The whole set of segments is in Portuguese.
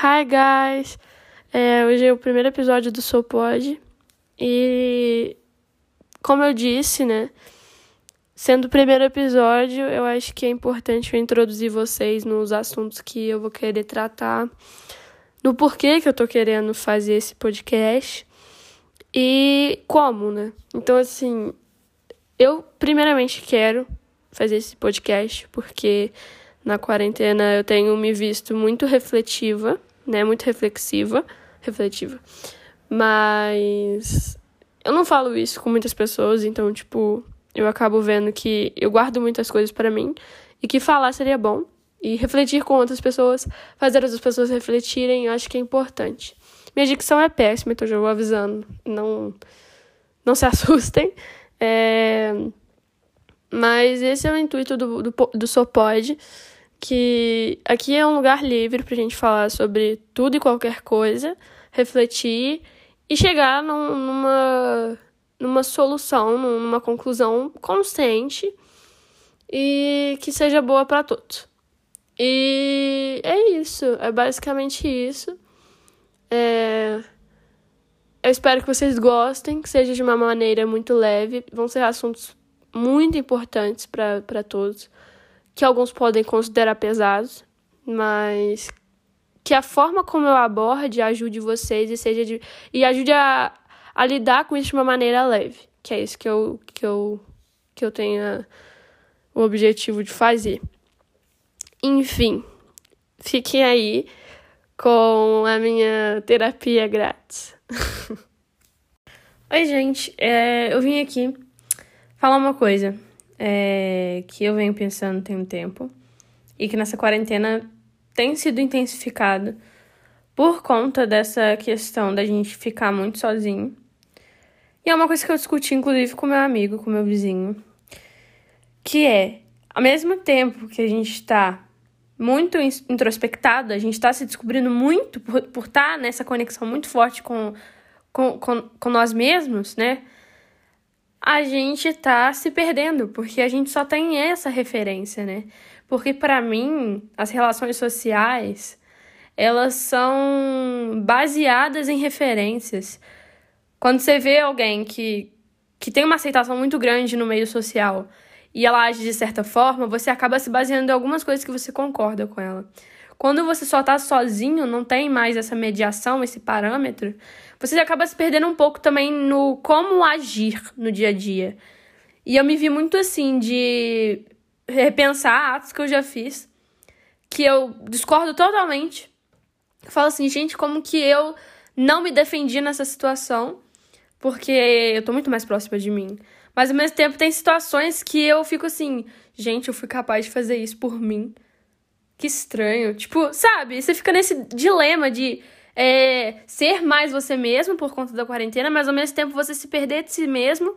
Hi, guys! É, hoje é o primeiro episódio do Sou. E, como eu disse, né? Sendo o primeiro episódio, eu acho que é importante eu introduzir vocês nos assuntos que eu vou querer tratar, no porquê que eu tô querendo fazer esse podcast e como, né? Então, assim, eu primeiramente quero fazer esse podcast porque na quarentena eu tenho me visto muito refletiva, né? Muito reflexiva, refletiva. Mas eu não falo isso com muitas pessoas, então, tipo, eu acabo vendo que eu guardo muitas coisas para mim e que falar seria bom. E refletir com outras pessoas, fazer outras pessoas refletirem, eu acho que é importante. Minha dicção é péssima, então já vou avisando. Não, não se assustem. É... Mas esse é o intuito do, do, do Sopod, que aqui é um lugar livre pra gente falar sobre tudo e qualquer coisa, refletir e chegar num, numa, numa solução, numa conclusão consciente e que seja boa para todos. E é isso, é basicamente isso. É... Eu espero que vocês gostem, que seja de uma maneira muito leve. Vão ser assuntos muito importantes para todos, que alguns podem considerar pesados, mas que a forma como eu aborde ajude vocês e seja de, e ajude a, a lidar com isso de uma maneira leve, que é isso que eu que eu que eu tenho o objetivo de fazer. Enfim, fiquem aí com a minha terapia grátis. Oi, gente, é, eu vim aqui falar uma coisa é, que eu venho pensando tem um tempo e que nessa quarentena tem sido intensificado por conta dessa questão da gente ficar muito sozinho. E é uma coisa que eu discuti, inclusive, com meu amigo, com meu vizinho, que é, ao mesmo tempo que a gente está muito introspectado, a gente está se descobrindo muito por, estar tá nessa conexão muito forte com, com, com, com nós mesmos, né? A gente tá se perdendo, porque a gente só tem essa referência, né? Porque para mim, as relações sociais, elas são baseadas em referências. Quando você vê alguém que, que tem uma aceitação muito grande no meio social, e ela age de certa forma, você acaba se baseando em algumas coisas que você concorda com ela. Quando você só tá sozinho, não tem mais essa mediação, esse parâmetro, você acaba se perdendo um pouco também no como agir no dia a dia. E eu me vi muito assim de repensar atos que eu já fiz, que eu discordo totalmente. Eu falo assim, gente, como que eu não me defendi nessa situação? Porque eu tô muito mais próxima de mim. Mas ao mesmo tempo tem situações que eu fico assim, gente, eu fui capaz de fazer isso por mim. Que estranho. Tipo, sabe? Você fica nesse dilema de é, ser mais você mesmo por conta da quarentena, mas ao mesmo tempo você se perder de si mesmo.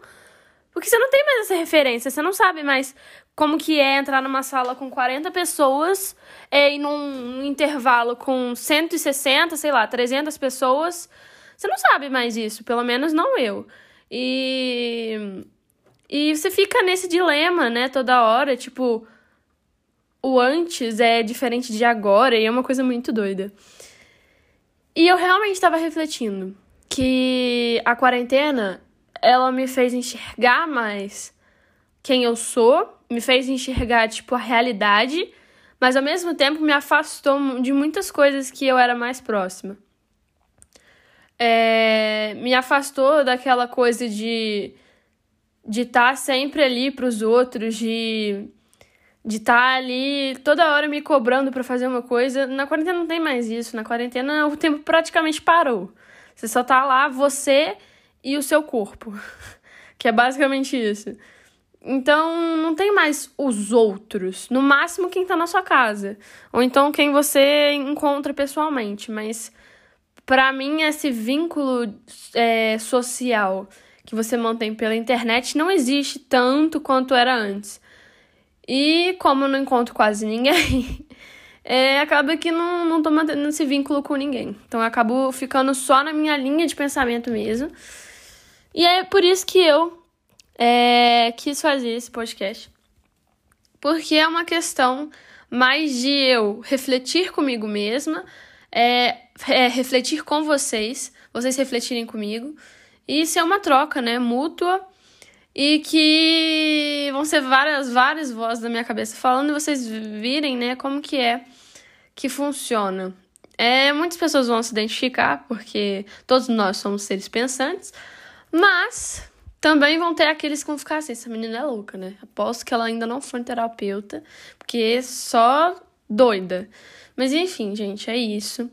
Porque você não tem mais essa referência, você não sabe mais como que é entrar numa sala com 40 pessoas é, e num intervalo com 160, sei lá, 300 pessoas. Você não sabe mais isso, pelo menos não eu. E e você fica nesse dilema, né, toda hora, tipo, o antes é diferente de agora e é uma coisa muito doida. E eu realmente estava refletindo que a quarentena, ela me fez enxergar mais quem eu sou, me fez enxergar, tipo, a realidade, mas ao mesmo tempo me afastou de muitas coisas que eu era mais próxima. É, me afastou daquela coisa de de estar tá sempre ali para os outros, de de estar tá ali toda hora me cobrando para fazer uma coisa. Na quarentena não tem mais isso. Na quarentena o tempo praticamente parou. Você só tá lá você e o seu corpo. que é basicamente isso. Então não tem mais os outros. No máximo quem tá na sua casa. Ou então quem você encontra pessoalmente. Mas para mim esse vínculo é, social que você mantém pela internet não existe tanto quanto era antes. E como eu não encontro quase ninguém, é, acaba que não, não tô mantendo esse vínculo com ninguém. Então eu acabo ficando só na minha linha de pensamento mesmo. E é por isso que eu é, quis fazer esse podcast. Porque é uma questão mais de eu refletir comigo mesma, é, é refletir com vocês, vocês refletirem comigo. E ser uma troca, né? Mútua. E que vão ser várias, várias vozes da minha cabeça falando e vocês virem, né, como que é que funciona. É, muitas pessoas vão se identificar, porque todos nós somos seres pensantes, mas também vão ter aqueles que vão ficar assim, essa menina é louca, né? Aposto que ela ainda não foi terapeuta, porque é só doida. Mas enfim, gente, é isso.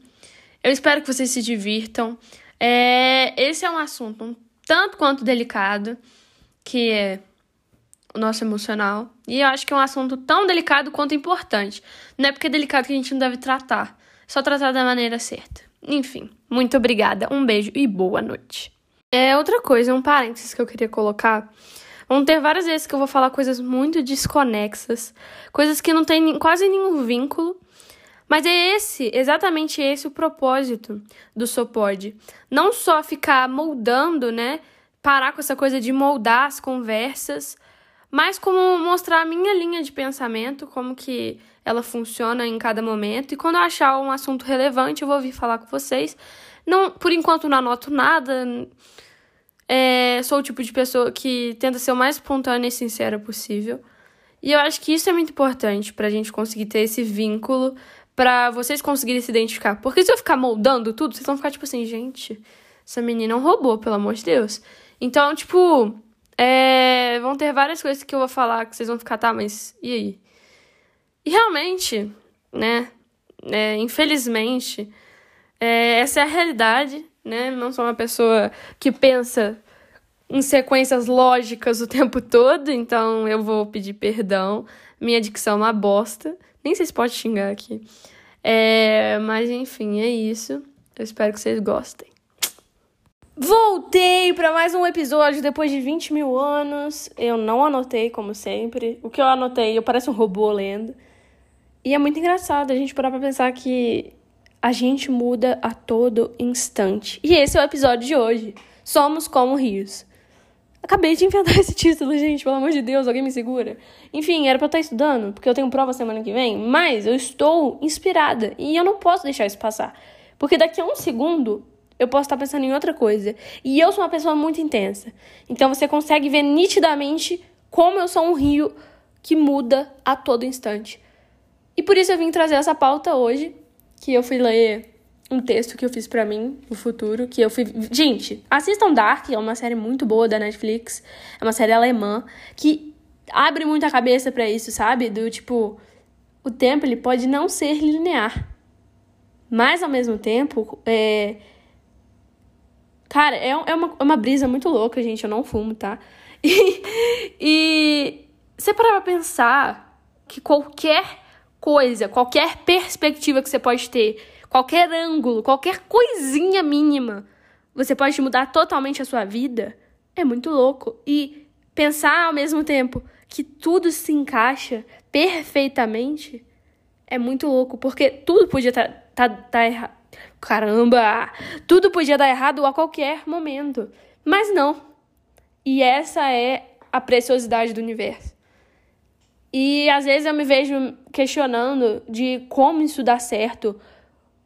Eu espero que vocês se divirtam. É, esse é um assunto um tanto quanto delicado, que é o nosso emocional. E eu acho que é um assunto tão delicado quanto importante. Não é porque é delicado que a gente não deve tratar, só tratar da maneira certa. Enfim, muito obrigada, um beijo e boa noite. É outra coisa, um parênteses que eu queria colocar. Vão ter várias vezes que eu vou falar coisas muito desconexas, coisas que não têm quase nenhum vínculo mas é esse, exatamente esse o propósito do Sopod. Não só ficar moldando, né? Parar com essa coisa de moldar as conversas, mas como mostrar a minha linha de pensamento, como que ela funciona em cada momento. E quando eu achar um assunto relevante, eu vou vir falar com vocês. Não, por enquanto não anoto nada. É, sou o tipo de pessoa que tenta ser o mais espontânea e sincera possível. E eu acho que isso é muito importante para a gente conseguir ter esse vínculo para vocês conseguirem se identificar. Porque se eu ficar moldando tudo, vocês vão ficar tipo assim, gente, essa menina é um robô, pelo amor de Deus. Então, tipo, é, vão ter várias coisas que eu vou falar que vocês vão ficar, tá, mas e aí? E realmente, né, é, infelizmente, é, essa é a realidade, né? Não sou uma pessoa que pensa em sequências lógicas o tempo todo, então eu vou pedir perdão. Minha dicção é uma bosta. Nem sei se pode xingar aqui. É, mas enfim, é isso. Eu espero que vocês gostem. Voltei para mais um episódio depois de 20 mil anos. Eu não anotei, como sempre. O que eu anotei, eu pareço um robô lendo. E é muito engraçado a gente parar pra pensar que a gente muda a todo instante. E esse é o episódio de hoje. Somos como rios. Acabei de inventar esse título, gente, pelo amor de Deus, alguém me segura. Enfim, era pra eu estar estudando, porque eu tenho prova semana que vem, mas eu estou inspirada e eu não posso deixar isso passar. Porque daqui a um segundo eu posso estar pensando em outra coisa. E eu sou uma pessoa muito intensa. Então você consegue ver nitidamente como eu sou um rio que muda a todo instante. E por isso eu vim trazer essa pauta hoje, que eu fui ler um texto que eu fiz para mim no futuro, que eu fui. Gente, assistam Dark, é uma série muito boa da Netflix. É uma série alemã que abre muito a cabeça para isso, sabe? Do tipo, o tempo ele pode não ser linear. Mas ao mesmo tempo, é. Cara, é, é, uma, é uma brisa muito louca, gente. Eu não fumo, tá? E, e você parar pra pensar que qualquer coisa, qualquer perspectiva que você pode ter qualquer ângulo, qualquer coisinha mínima, você pode mudar totalmente a sua vida, é muito louco. E pensar ao mesmo tempo que tudo se encaixa perfeitamente é muito louco, porque tudo podia estar tá, tá, tá errado. Caramba! Tudo podia dar errado a qualquer momento. Mas não. E essa é a preciosidade do universo. E às vezes eu me vejo questionando de como isso dá certo,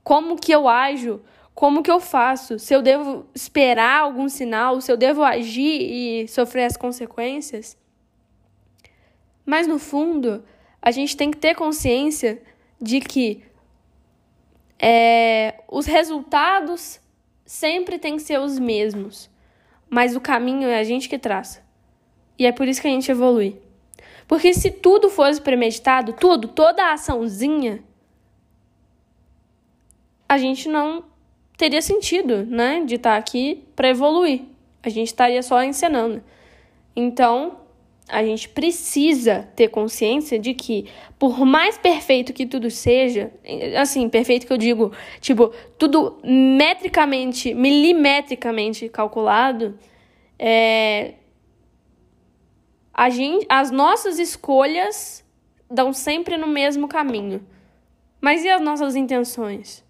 como que eu ajo, como que eu faço, se eu devo esperar algum sinal, se eu devo agir e sofrer as consequências. Mas no fundo, a gente tem que ter consciência de que é, os resultados sempre têm que ser os mesmos, mas o caminho é a gente que traça. E é por isso que a gente evolui. Porque se tudo fosse premeditado, tudo, toda a açãozinha, a gente não teria sentido, né, de estar tá aqui para evoluir. A gente estaria só encenando. Então, a gente precisa ter consciência de que, por mais perfeito que tudo seja, assim, perfeito que eu digo, tipo, tudo metricamente, milimetricamente calculado, é, a gente, as nossas escolhas dão sempre no mesmo caminho. Mas e as nossas intenções?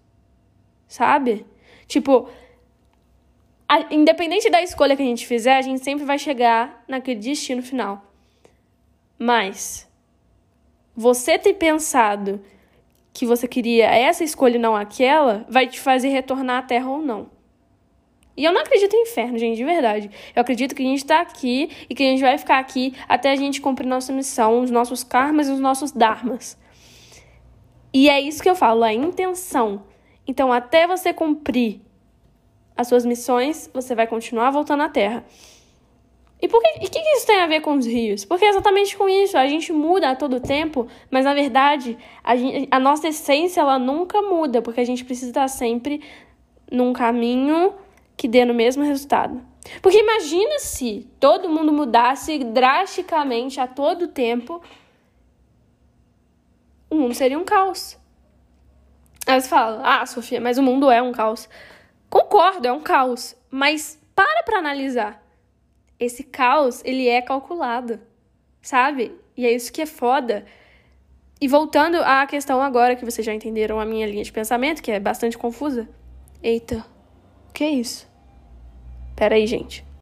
sabe? Tipo, a, independente da escolha que a gente fizer, a gente sempre vai chegar naquele destino final. Mas você ter pensado que você queria essa escolha e não aquela, vai te fazer retornar à Terra ou não. E eu não acredito em inferno, gente, de verdade. Eu acredito que a gente está aqui e que a gente vai ficar aqui até a gente cumprir nossa missão, os nossos karmas e os nossos dharmas. E é isso que eu falo, a intenção. Então, até você cumprir as suas missões, você vai continuar voltando à Terra. E por que, que isso tem a ver com os rios? Porque é exatamente com isso. A gente muda a todo tempo, mas na verdade a, gente, a nossa essência ela nunca muda, porque a gente precisa estar sempre num caminho que dê no mesmo resultado. Porque imagina se todo mundo mudasse drasticamente a todo tempo, o mundo seria um caos. Aí você fala, ah, Sofia, mas o mundo é um caos. Concordo, é um caos, mas para para analisar esse caos, ele é calculado, sabe? E é isso que é foda. E voltando à questão agora que vocês já entenderam a minha linha de pensamento, que é bastante confusa. Eita, o que é isso? Pera aí, gente.